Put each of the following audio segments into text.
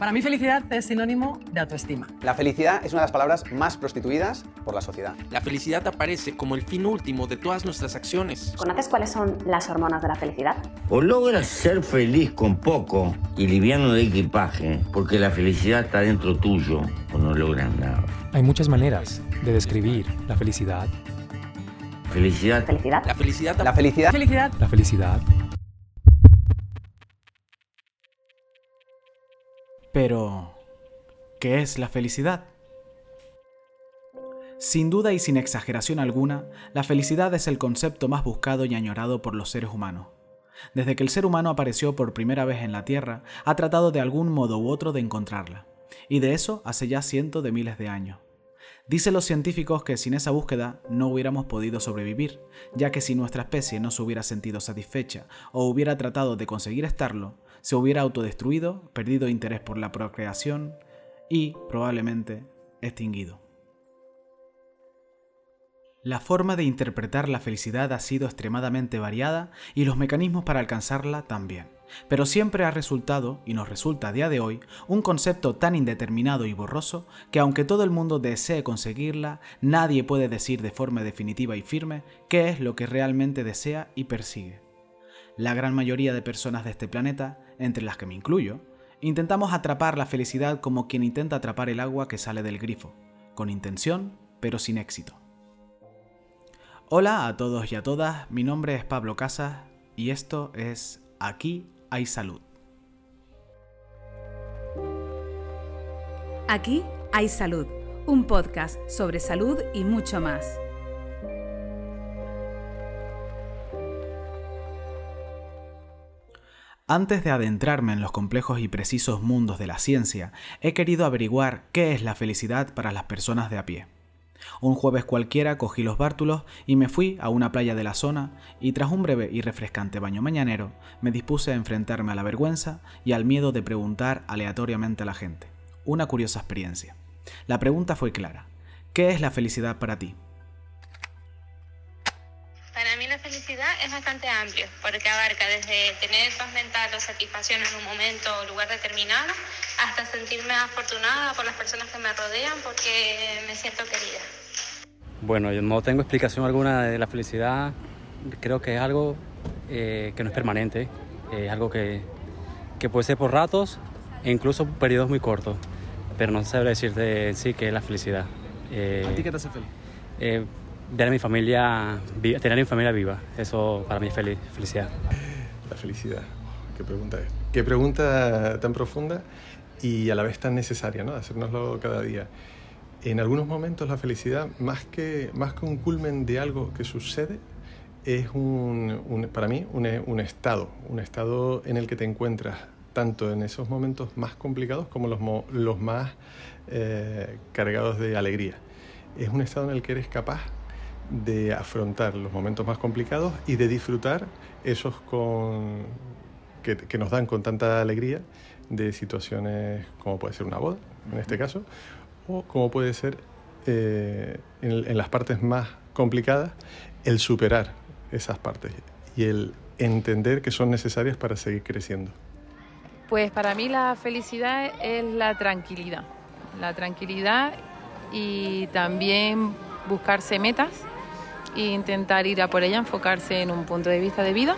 Para mí felicidad es sinónimo de autoestima. La felicidad es una de las palabras más prostituidas por la sociedad. La felicidad aparece como el fin último de todas nuestras acciones. ¿Conoces cuáles son las hormonas de la felicidad? O logras ser feliz con poco y liviano de equipaje, porque la felicidad está dentro tuyo, o no logras nada. Hay muchas maneras de describir la felicidad. Felicidad. ¿Felicidad? La felicidad La felicidad Felicidad. La felicidad. Pero, ¿qué es la felicidad? Sin duda y sin exageración alguna, la felicidad es el concepto más buscado y añorado por los seres humanos. Desde que el ser humano apareció por primera vez en la Tierra, ha tratado de algún modo u otro de encontrarla. Y de eso hace ya cientos de miles de años. Dicen los científicos que sin esa búsqueda no hubiéramos podido sobrevivir, ya que si nuestra especie no se hubiera sentido satisfecha o hubiera tratado de conseguir estarlo, se hubiera autodestruido, perdido interés por la procreación y, probablemente, extinguido. La forma de interpretar la felicidad ha sido extremadamente variada y los mecanismos para alcanzarla también, pero siempre ha resultado, y nos resulta a día de hoy, un concepto tan indeterminado y borroso que aunque todo el mundo desee conseguirla, nadie puede decir de forma definitiva y firme qué es lo que realmente desea y persigue. La gran mayoría de personas de este planeta, entre las que me incluyo, intentamos atrapar la felicidad como quien intenta atrapar el agua que sale del grifo, con intención, pero sin éxito. Hola a todos y a todas, mi nombre es Pablo Casas y esto es Aquí hay salud. Aquí hay salud, un podcast sobre salud y mucho más. Antes de adentrarme en los complejos y precisos mundos de la ciencia, he querido averiguar qué es la felicidad para las personas de a pie. Un jueves cualquiera cogí los bártulos y me fui a una playa de la zona y tras un breve y refrescante baño mañanero me dispuse a enfrentarme a la vergüenza y al miedo de preguntar aleatoriamente a la gente. Una curiosa experiencia. La pregunta fue clara. ¿Qué es la felicidad para ti? Felicidad es bastante amplio, porque abarca desde tener paz mental o satisfacción en un momento o lugar determinado, hasta sentirme afortunada por las personas que me rodean porque me siento querida. Bueno, yo no tengo explicación alguna de la felicidad. Creo que es algo eh, que no es permanente, es algo que, que puede ser por ratos e incluso por periodos muy cortos, pero no sabré decirte en sí qué es la felicidad. Eh, ¿A ti qué te hace feliz? Ver a mi familia, tener a mi familia viva, eso para mí es felicidad. La felicidad. Qué pregunta es. Qué pregunta tan profunda y a la vez tan necesaria, ¿no? Hacérnoslo cada día. En algunos momentos la felicidad, más que, más que un culmen de algo que sucede, es un, un- para mí un, un estado, un estado en el que te encuentras tanto en esos momentos más complicados como los, los más eh, cargados de alegría. Es un estado en el que eres capaz de afrontar los momentos más complicados y de disfrutar esos con, que, que nos dan con tanta alegría de situaciones como puede ser una boda, en este caso, o como puede ser eh, en, en las partes más complicadas, el superar esas partes y el entender que son necesarias para seguir creciendo. Pues para mí la felicidad es la tranquilidad. La tranquilidad y también buscarse metas e intentar ir a por ella, enfocarse en un punto de vista de vida.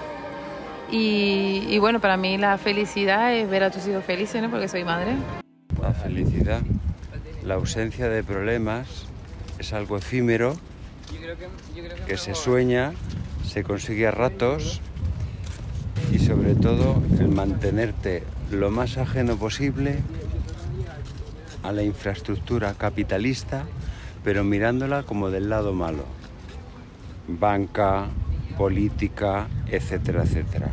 Y, y bueno, para mí la felicidad es ver a tus hijos felices, ¿no? Porque soy madre. La felicidad, la ausencia de problemas es algo efímero que se sueña, se consigue a ratos y sobre todo el mantenerte lo más ajeno posible a la infraestructura capitalista, pero mirándola como del lado malo. Banca, política, etcétera, etcétera.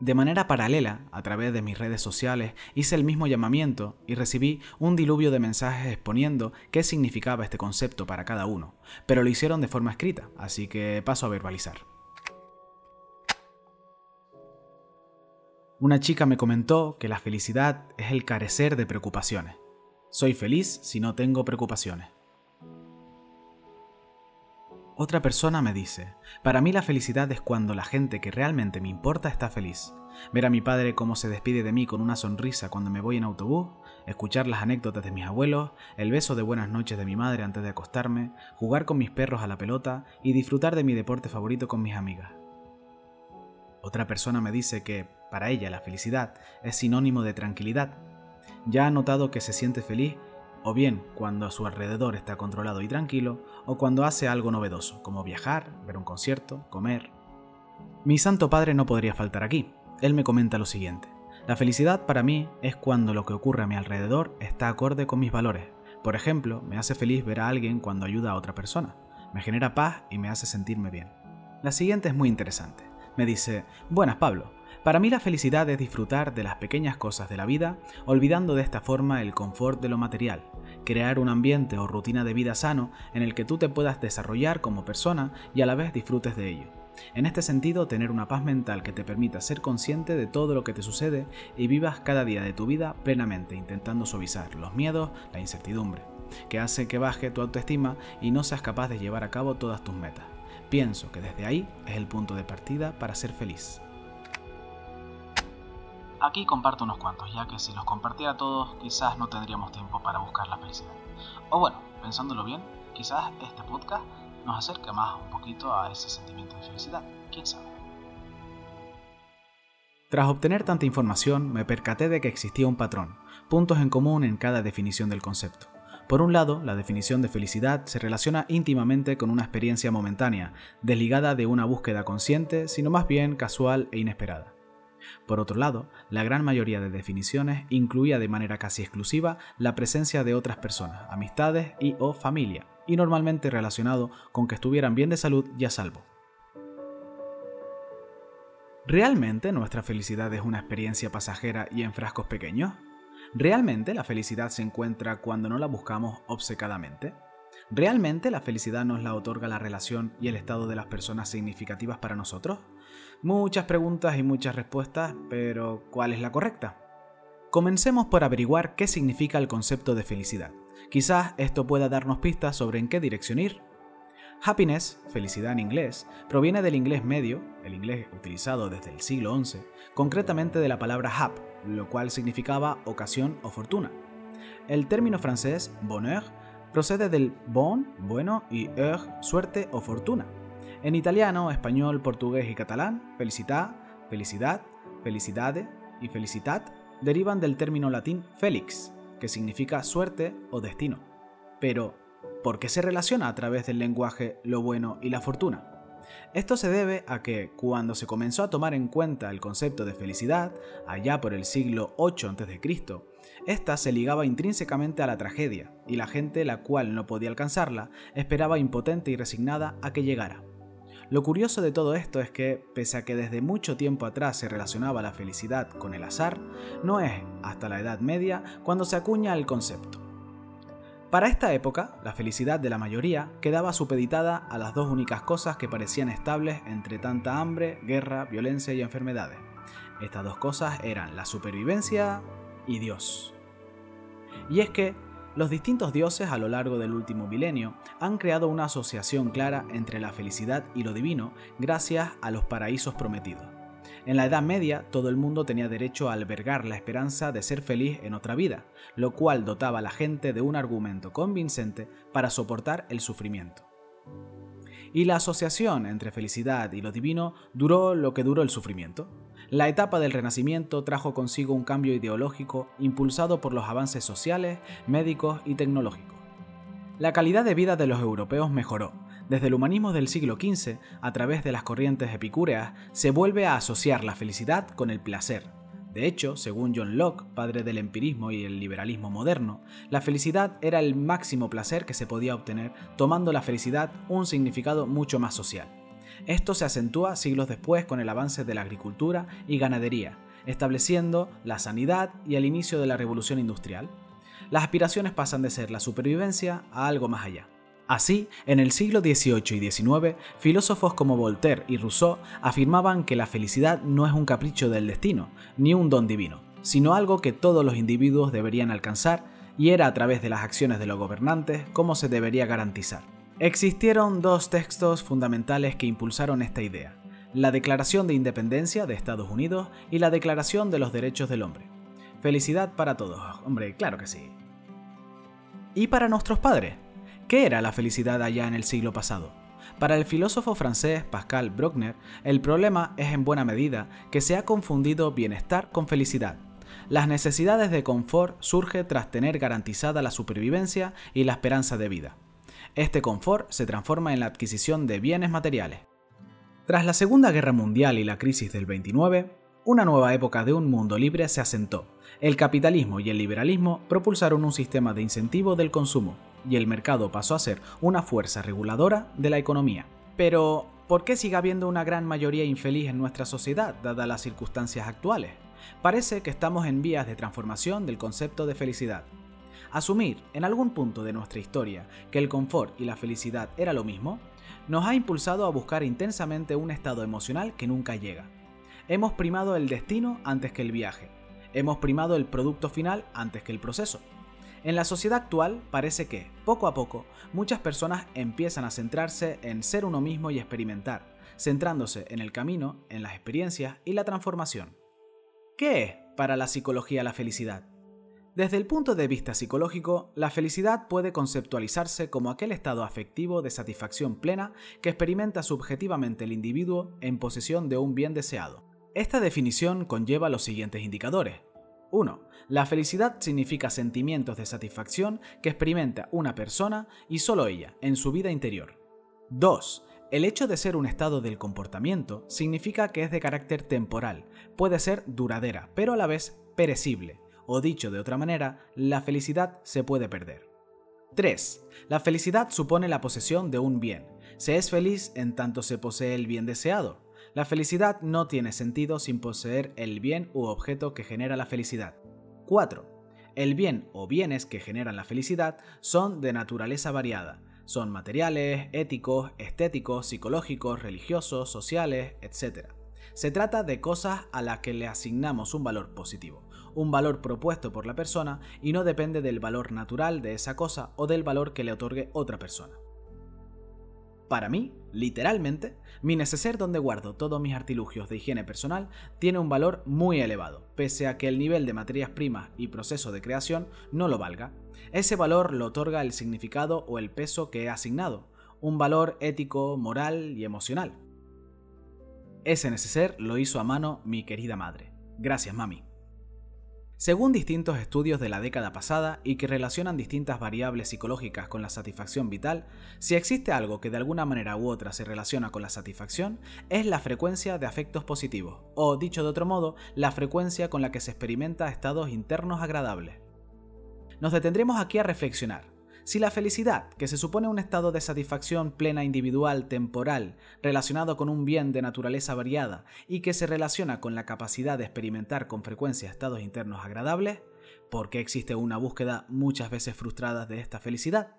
De manera paralela, a través de mis redes sociales, hice el mismo llamamiento y recibí un diluvio de mensajes exponiendo qué significaba este concepto para cada uno, pero lo hicieron de forma escrita, así que paso a verbalizar. Una chica me comentó que la felicidad es el carecer de preocupaciones. Soy feliz si no tengo preocupaciones. Otra persona me dice, para mí la felicidad es cuando la gente que realmente me importa está feliz. Ver a mi padre cómo se despide de mí con una sonrisa cuando me voy en autobús, escuchar las anécdotas de mis abuelos, el beso de buenas noches de mi madre antes de acostarme, jugar con mis perros a la pelota y disfrutar de mi deporte favorito con mis amigas. Otra persona me dice que, para ella, la felicidad es sinónimo de tranquilidad. Ya ha notado que se siente feliz o bien cuando a su alrededor está controlado y tranquilo, o cuando hace algo novedoso, como viajar, ver un concierto, comer. Mi Santo Padre no podría faltar aquí. Él me comenta lo siguiente. La felicidad para mí es cuando lo que ocurre a mi alrededor está acorde con mis valores. Por ejemplo, me hace feliz ver a alguien cuando ayuda a otra persona. Me genera paz y me hace sentirme bien. La siguiente es muy interesante. Me dice, buenas Pablo, para mí la felicidad es disfrutar de las pequeñas cosas de la vida, olvidando de esta forma el confort de lo material, crear un ambiente o rutina de vida sano en el que tú te puedas desarrollar como persona y a la vez disfrutes de ello. En este sentido, tener una paz mental que te permita ser consciente de todo lo que te sucede y vivas cada día de tu vida plenamente, intentando suavizar los miedos, la incertidumbre, que hace que baje tu autoestima y no seas capaz de llevar a cabo todas tus metas. Pienso que desde ahí es el punto de partida para ser feliz. Aquí comparto unos cuantos, ya que si los compartiera todos quizás no tendríamos tiempo para buscar la felicidad. O bueno, pensándolo bien, quizás este podcast nos acerque más un poquito a ese sentimiento de felicidad, quién sabe. Tras obtener tanta información, me percaté de que existía un patrón, puntos en común en cada definición del concepto. Por un lado, la definición de felicidad se relaciona íntimamente con una experiencia momentánea, desligada de una búsqueda consciente, sino más bien casual e inesperada. Por otro lado, la gran mayoría de definiciones incluía de manera casi exclusiva la presencia de otras personas, amistades y o familia, y normalmente relacionado con que estuvieran bien de salud y a salvo. ¿Realmente nuestra felicidad es una experiencia pasajera y en frascos pequeños? ¿Realmente la felicidad se encuentra cuando no la buscamos obcecadamente? ¿Realmente la felicidad nos la otorga la relación y el estado de las personas significativas para nosotros? Muchas preguntas y muchas respuestas, pero ¿cuál es la correcta? Comencemos por averiguar qué significa el concepto de felicidad. Quizás esto pueda darnos pistas sobre en qué dirección ir. Happiness, felicidad en inglés, proviene del inglés medio, el inglés utilizado desde el siglo XI, concretamente de la palabra hap, lo cual significaba ocasión o fortuna. El término francés bonheur procede del bon, bueno, y heure, suerte o fortuna. En italiano, español, portugués y catalán, felicità, felicidad, felicidade y felicitat derivan del término latín felix, que significa suerte o destino. Pero, ¿por qué se relaciona a través del lenguaje lo bueno y la fortuna? Esto se debe a que cuando se comenzó a tomar en cuenta el concepto de felicidad, allá por el siglo VIII a.C., esta se ligaba intrínsecamente a la tragedia, y la gente la cual no podía alcanzarla esperaba impotente y resignada a que llegara. Lo curioso de todo esto es que, pese a que desde mucho tiempo atrás se relacionaba la felicidad con el azar, no es hasta la Edad Media cuando se acuña el concepto. Para esta época, la felicidad de la mayoría quedaba supeditada a las dos únicas cosas que parecían estables entre tanta hambre, guerra, violencia y enfermedades. Estas dos cosas eran la supervivencia y Dios. Y es que los distintos dioses a lo largo del último milenio han creado una asociación clara entre la felicidad y lo divino gracias a los paraísos prometidos. En la Edad Media todo el mundo tenía derecho a albergar la esperanza de ser feliz en otra vida, lo cual dotaba a la gente de un argumento convincente para soportar el sufrimiento. Y la asociación entre felicidad y lo divino duró lo que duró el sufrimiento. La etapa del Renacimiento trajo consigo un cambio ideológico impulsado por los avances sociales, médicos y tecnológicos. La calidad de vida de los europeos mejoró. Desde el humanismo del siglo XV, a través de las corrientes epicúreas, se vuelve a asociar la felicidad con el placer. De hecho, según John Locke, padre del empirismo y el liberalismo moderno, la felicidad era el máximo placer que se podía obtener, tomando la felicidad un significado mucho más social. Esto se acentúa siglos después con el avance de la agricultura y ganadería, estableciendo la sanidad y el inicio de la revolución industrial. Las aspiraciones pasan de ser la supervivencia a algo más allá. Así, en el siglo XVIII y XIX, filósofos como Voltaire y Rousseau afirmaban que la felicidad no es un capricho del destino, ni un don divino, sino algo que todos los individuos deberían alcanzar y era a través de las acciones de los gobernantes como se debería garantizar. Existieron dos textos fundamentales que impulsaron esta idea, la Declaración de Independencia de Estados Unidos y la Declaración de los Derechos del Hombre. Felicidad para todos, hombre, claro que sí. ¿Y para nuestros padres? ¿Qué era la felicidad allá en el siglo pasado? Para el filósofo francés Pascal Bruckner, el problema es en buena medida que se ha confundido bienestar con felicidad. Las necesidades de confort surgen tras tener garantizada la supervivencia y la esperanza de vida. Este confort se transforma en la adquisición de bienes materiales. Tras la Segunda Guerra Mundial y la crisis del 29, una nueva época de un mundo libre se asentó. El capitalismo y el liberalismo propulsaron un sistema de incentivo del consumo, y el mercado pasó a ser una fuerza reguladora de la economía. Pero, ¿por qué sigue habiendo una gran mayoría infeliz en nuestra sociedad, dadas las circunstancias actuales? Parece que estamos en vías de transformación del concepto de felicidad. Asumir, en algún punto de nuestra historia, que el confort y la felicidad era lo mismo, nos ha impulsado a buscar intensamente un estado emocional que nunca llega. Hemos primado el destino antes que el viaje. Hemos primado el producto final antes que el proceso. En la sociedad actual parece que, poco a poco, muchas personas empiezan a centrarse en ser uno mismo y experimentar, centrándose en el camino, en las experiencias y la transformación. ¿Qué es para la psicología la felicidad? Desde el punto de vista psicológico, la felicidad puede conceptualizarse como aquel estado afectivo de satisfacción plena que experimenta subjetivamente el individuo en posesión de un bien deseado. Esta definición conlleva los siguientes indicadores. 1. La felicidad significa sentimientos de satisfacción que experimenta una persona y solo ella en su vida interior. 2. El hecho de ser un estado del comportamiento significa que es de carácter temporal, puede ser duradera, pero a la vez perecible, o dicho de otra manera, la felicidad se puede perder. 3. La felicidad supone la posesión de un bien. Se es feliz en tanto se posee el bien deseado. La felicidad no tiene sentido sin poseer el bien u objeto que genera la felicidad. 4. El bien o bienes que generan la felicidad son de naturaleza variada. Son materiales, éticos, estéticos, psicológicos, religiosos, sociales, etc. Se trata de cosas a las que le asignamos un valor positivo, un valor propuesto por la persona y no depende del valor natural de esa cosa o del valor que le otorgue otra persona. Para mí, literalmente, mi neceser donde guardo todos mis artilugios de higiene personal tiene un valor muy elevado, pese a que el nivel de materias primas y proceso de creación no lo valga. Ese valor lo otorga el significado o el peso que he asignado, un valor ético, moral y emocional. Ese neceser lo hizo a mano mi querida madre. Gracias, mami. Según distintos estudios de la década pasada y que relacionan distintas variables psicológicas con la satisfacción vital, si existe algo que de alguna manera u otra se relaciona con la satisfacción, es la frecuencia de afectos positivos, o dicho de otro modo, la frecuencia con la que se experimenta estados internos agradables. Nos detendremos aquí a reflexionar. Si la felicidad, que se supone un estado de satisfacción plena individual temporal relacionado con un bien de naturaleza variada y que se relaciona con la capacidad de experimentar con frecuencia estados internos agradables, ¿por qué existe una búsqueda muchas veces frustrada de esta felicidad?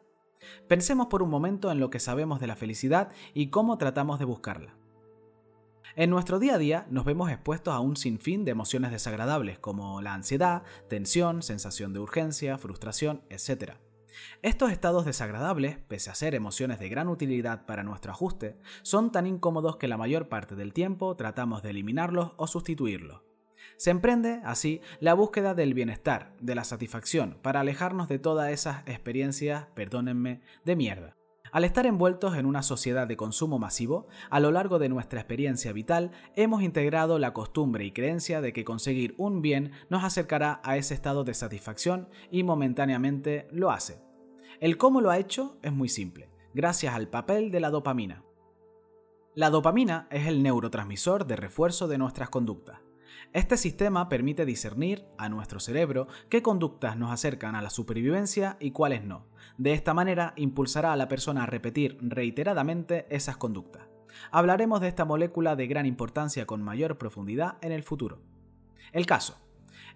Pensemos por un momento en lo que sabemos de la felicidad y cómo tratamos de buscarla. En nuestro día a día nos vemos expuestos a un sinfín de emociones desagradables como la ansiedad, tensión, sensación de urgencia, frustración, etc. Estos estados desagradables, pese a ser emociones de gran utilidad para nuestro ajuste, son tan incómodos que la mayor parte del tiempo tratamos de eliminarlos o sustituirlos. Se emprende, así, la búsqueda del bienestar, de la satisfacción, para alejarnos de todas esas experiencias, perdónenme, de mierda. Al estar envueltos en una sociedad de consumo masivo, a lo largo de nuestra experiencia vital hemos integrado la costumbre y creencia de que conseguir un bien nos acercará a ese estado de satisfacción y momentáneamente lo hace. El cómo lo ha hecho es muy simple, gracias al papel de la dopamina. La dopamina es el neurotransmisor de refuerzo de nuestras conductas. Este sistema permite discernir a nuestro cerebro qué conductas nos acercan a la supervivencia y cuáles no. De esta manera impulsará a la persona a repetir reiteradamente esas conductas. Hablaremos de esta molécula de gran importancia con mayor profundidad en el futuro. El caso.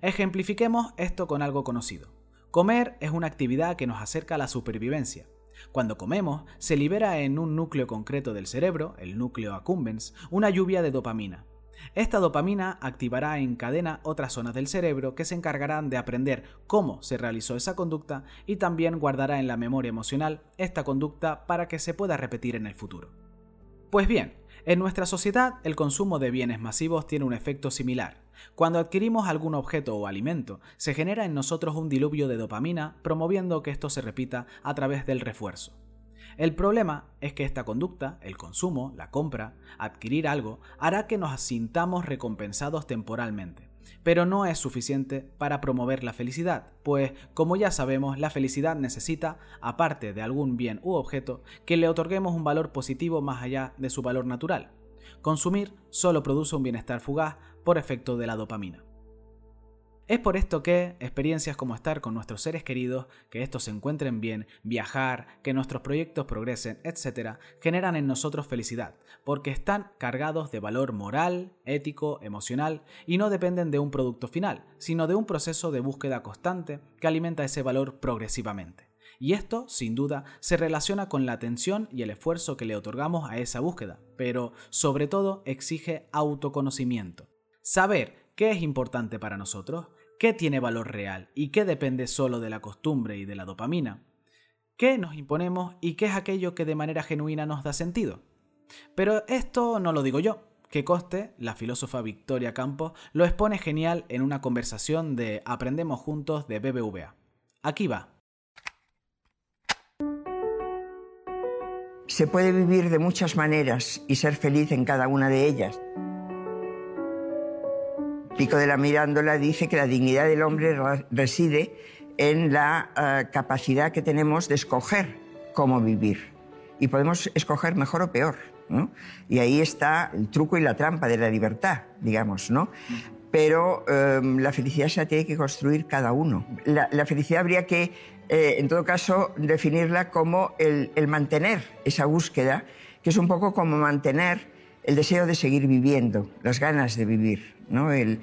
Ejemplifiquemos esto con algo conocido. Comer es una actividad que nos acerca a la supervivencia. Cuando comemos, se libera en un núcleo concreto del cerebro, el núcleo accumbens, una lluvia de dopamina. Esta dopamina activará en cadena otras zonas del cerebro que se encargarán de aprender cómo se realizó esa conducta y también guardará en la memoria emocional esta conducta para que se pueda repetir en el futuro. Pues bien, en nuestra sociedad el consumo de bienes masivos tiene un efecto similar. Cuando adquirimos algún objeto o alimento, se genera en nosotros un diluvio de dopamina promoviendo que esto se repita a través del refuerzo. El problema es que esta conducta, el consumo, la compra, adquirir algo, hará que nos sintamos recompensados temporalmente. Pero no es suficiente para promover la felicidad, pues, como ya sabemos, la felicidad necesita, aparte de algún bien u objeto, que le otorguemos un valor positivo más allá de su valor natural. Consumir solo produce un bienestar fugaz por efecto de la dopamina. Es por esto que experiencias como estar con nuestros seres queridos, que estos se encuentren bien, viajar, que nuestros proyectos progresen, etc., generan en nosotros felicidad, porque están cargados de valor moral, ético, emocional y no dependen de un producto final, sino de un proceso de búsqueda constante que alimenta ese valor progresivamente. Y esto, sin duda, se relaciona con la atención y el esfuerzo que le otorgamos a esa búsqueda, pero sobre todo exige autoconocimiento. Saber qué es importante para nosotros, qué tiene valor real y qué depende solo de la costumbre y de la dopamina, qué nos imponemos y qué es aquello que de manera genuina nos da sentido. Pero esto no lo digo yo, que coste, la filósofa Victoria Campos lo expone genial en una conversación de Aprendemos Juntos de BBVA. Aquí va. Se puede vivir de muchas maneras y ser feliz en cada una de ellas. Pico de la Mirándola dice que la dignidad del hombre reside en la eh, capacidad que tenemos de escoger cómo vivir. Y podemos escoger mejor o peor. Y ahí está el truco y la trampa de la libertad, digamos, ¿no? Pero em, la felicidad se la tiene que construir cada uno. La, felicidad habría que, eh, en todo caso, definirla como el mantener esa búsqueda, que es un poco como mantener el deseo de seguir viviendo, las ganas de vivir, ¿no? el,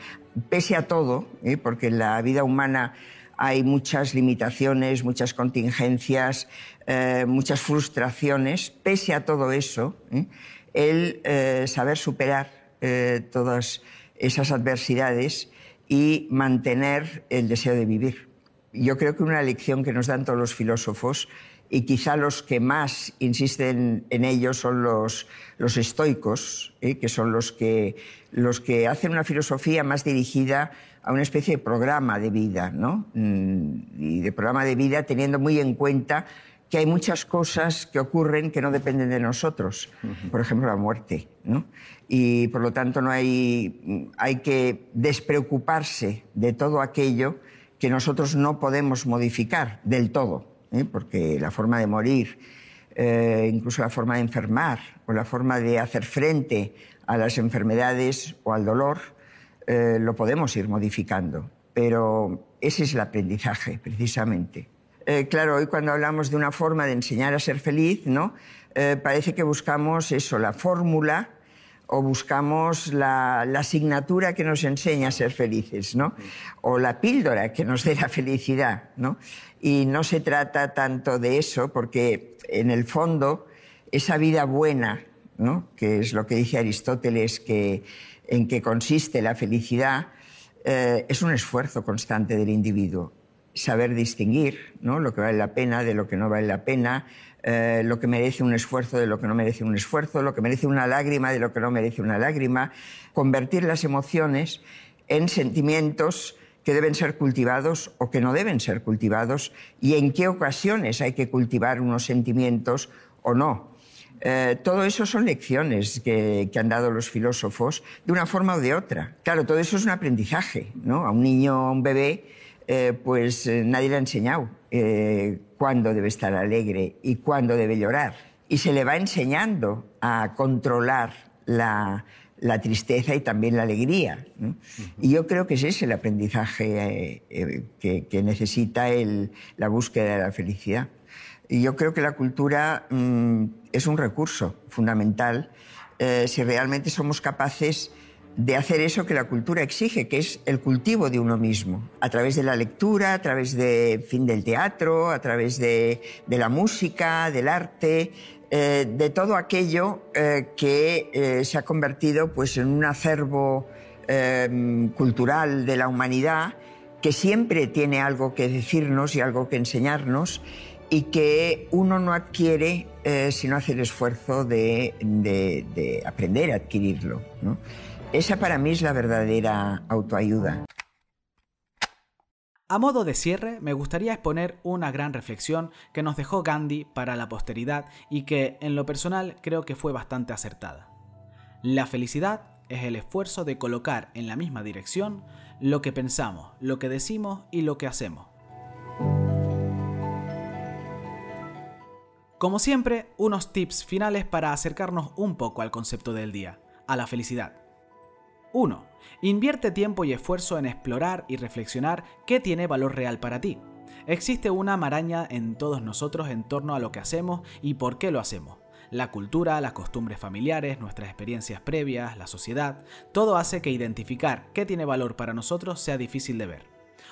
pese a todo, ¿eh? porque en la vida humana hay muchas limitaciones, muchas contingencias, eh, muchas frustraciones, pese a todo eso, ¿eh? el saber superar todas esas adversidades y mantener el deseo de vivir. Yo creo que una lección que nos dan todos los filósofos y quizá los que más insisten en ello son los, los estoicos, ¿eh? que son los que, los que hacen una filosofía más dirigida a una especie de programa de vida, ¿no? Mm, y de programa de vida teniendo muy en cuenta que hay muchas cosas que ocurren que no dependen de nosotros, por ejemplo la muerte, ¿no? Y por lo tanto no hay, hay que despreocuparse de todo aquello que nosotros no podemos modificar del todo. ¿Eh? porque la forma de morir, eh, incluso la forma de enfermar o la forma de hacer frente a las enfermedades o al dolor, eh, lo podemos ir modificando. Pero ese es el aprendizaje, precisamente. claro, hoy cuando hablamos de una forma de enseñar a ser feliz, ¿no? parece que buscamos eso, la fórmula o buscamos la, asignatura que nos enseña a ser felices, ¿no? O la píldora que nos dé la felicidad, ¿no? Y no se trata tanto de eso, porque en el fondo esa vida buena, ¿no? que es lo que dice Aristóteles, que, en que consiste la felicidad, eh, es un esfuerzo constante del individuo. Saber distinguir ¿no? lo que vale la pena de lo que no vale la pena, eh, lo que merece un esfuerzo de lo que no merece un esfuerzo, lo que merece una lágrima de lo que no merece una lágrima, convertir las emociones en sentimientos que deben ser cultivados o que no deben ser cultivados y en qué ocasiones hay que cultivar unos sentimientos o no. Eh, todo eso son lecciones que, han dado los filósofos de una forma o de otra. Claro, todo eso es un aprendizaje, ¿no? A un niño, a un bebé, eh, pues eh, nadie le ha enseñado cuándo debe estar alegre y cuándo debe llorar. Y se le va enseñando a controlar la, la tristeza y también la alegría. Y yo creo que ese es el aprendizaje eh, eh, que, necesita la búsqueda de la felicidad. Y yo creo que la cultura mm, es un recurso fundamental eh, si realmente somos capaces de hacer eso que la cultura exige, que es el cultivo de uno mismo, a través de la lectura, a través de, fin, del teatro, a través de, de la música, del arte, eh, de todo aquello eh, que eh, se ha convertido pues, en un acervo em, cultural de la humanidad que siempre tiene algo que decirnos y algo que enseñarnos y que uno no adquiere si no hace el esfuerzo de, de aprender a adquirirlo. ¿no? Esa para mí es la verdadera autoayuda. A modo de cierre, me gustaría exponer una gran reflexión que nos dejó Gandhi para la posteridad y que, en lo personal, creo que fue bastante acertada. La felicidad es el esfuerzo de colocar en la misma dirección lo que pensamos, lo que decimos y lo que hacemos. Como siempre, unos tips finales para acercarnos un poco al concepto del día, a la felicidad. 1. Invierte tiempo y esfuerzo en explorar y reflexionar qué tiene valor real para ti. Existe una maraña en todos nosotros en torno a lo que hacemos y por qué lo hacemos. La cultura, las costumbres familiares, nuestras experiencias previas, la sociedad, todo hace que identificar qué tiene valor para nosotros sea difícil de ver.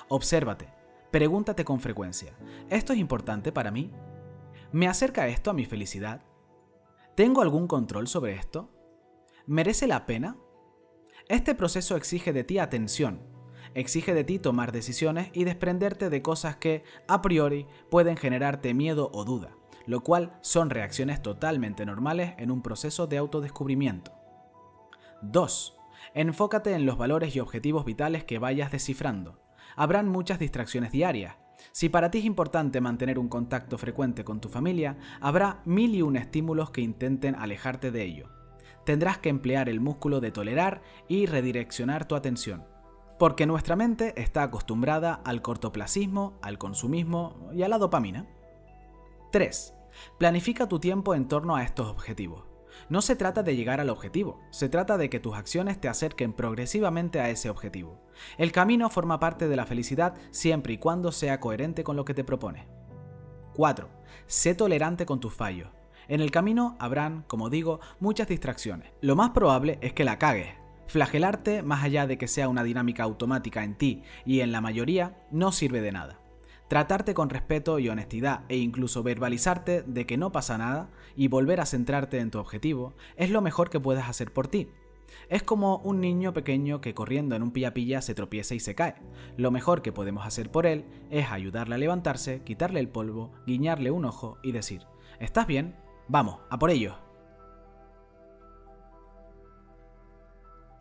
Obsérvate, pregúntate con frecuencia, ¿esto es importante para mí? ¿Me acerca esto a mi felicidad? ¿Tengo algún control sobre esto? ¿Merece la pena? Este proceso exige de ti atención, exige de ti tomar decisiones y desprenderte de cosas que, a priori, pueden generarte miedo o duda, lo cual son reacciones totalmente normales en un proceso de autodescubrimiento. 2. Enfócate en los valores y objetivos vitales que vayas descifrando. Habrán muchas distracciones diarias. Si para ti es importante mantener un contacto frecuente con tu familia, habrá mil y un estímulos que intenten alejarte de ello tendrás que emplear el músculo de tolerar y redireccionar tu atención. Porque nuestra mente está acostumbrada al cortoplacismo, al consumismo y a la dopamina. 3. Planifica tu tiempo en torno a estos objetivos. No se trata de llegar al objetivo, se trata de que tus acciones te acerquen progresivamente a ese objetivo. El camino forma parte de la felicidad siempre y cuando sea coherente con lo que te propones. 4. Sé tolerante con tus fallos. En el camino habrán, como digo, muchas distracciones. Lo más probable es que la cagues. Flagelarte, más allá de que sea una dinámica automática en ti y en la mayoría, no sirve de nada. Tratarte con respeto y honestidad e incluso verbalizarte de que no pasa nada y volver a centrarte en tu objetivo es lo mejor que puedes hacer por ti. Es como un niño pequeño que corriendo en un pilla-pilla se tropieza y se cae. Lo mejor que podemos hacer por él es ayudarle a levantarse, quitarle el polvo, guiñarle un ojo y decir, ¿estás bien? Vamos, a por ello.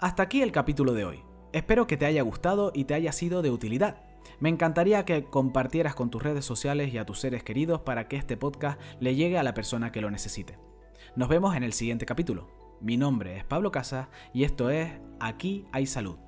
Hasta aquí el capítulo de hoy. Espero que te haya gustado y te haya sido de utilidad. Me encantaría que compartieras con tus redes sociales y a tus seres queridos para que este podcast le llegue a la persona que lo necesite. Nos vemos en el siguiente capítulo. Mi nombre es Pablo Casas y esto es Aquí hay salud.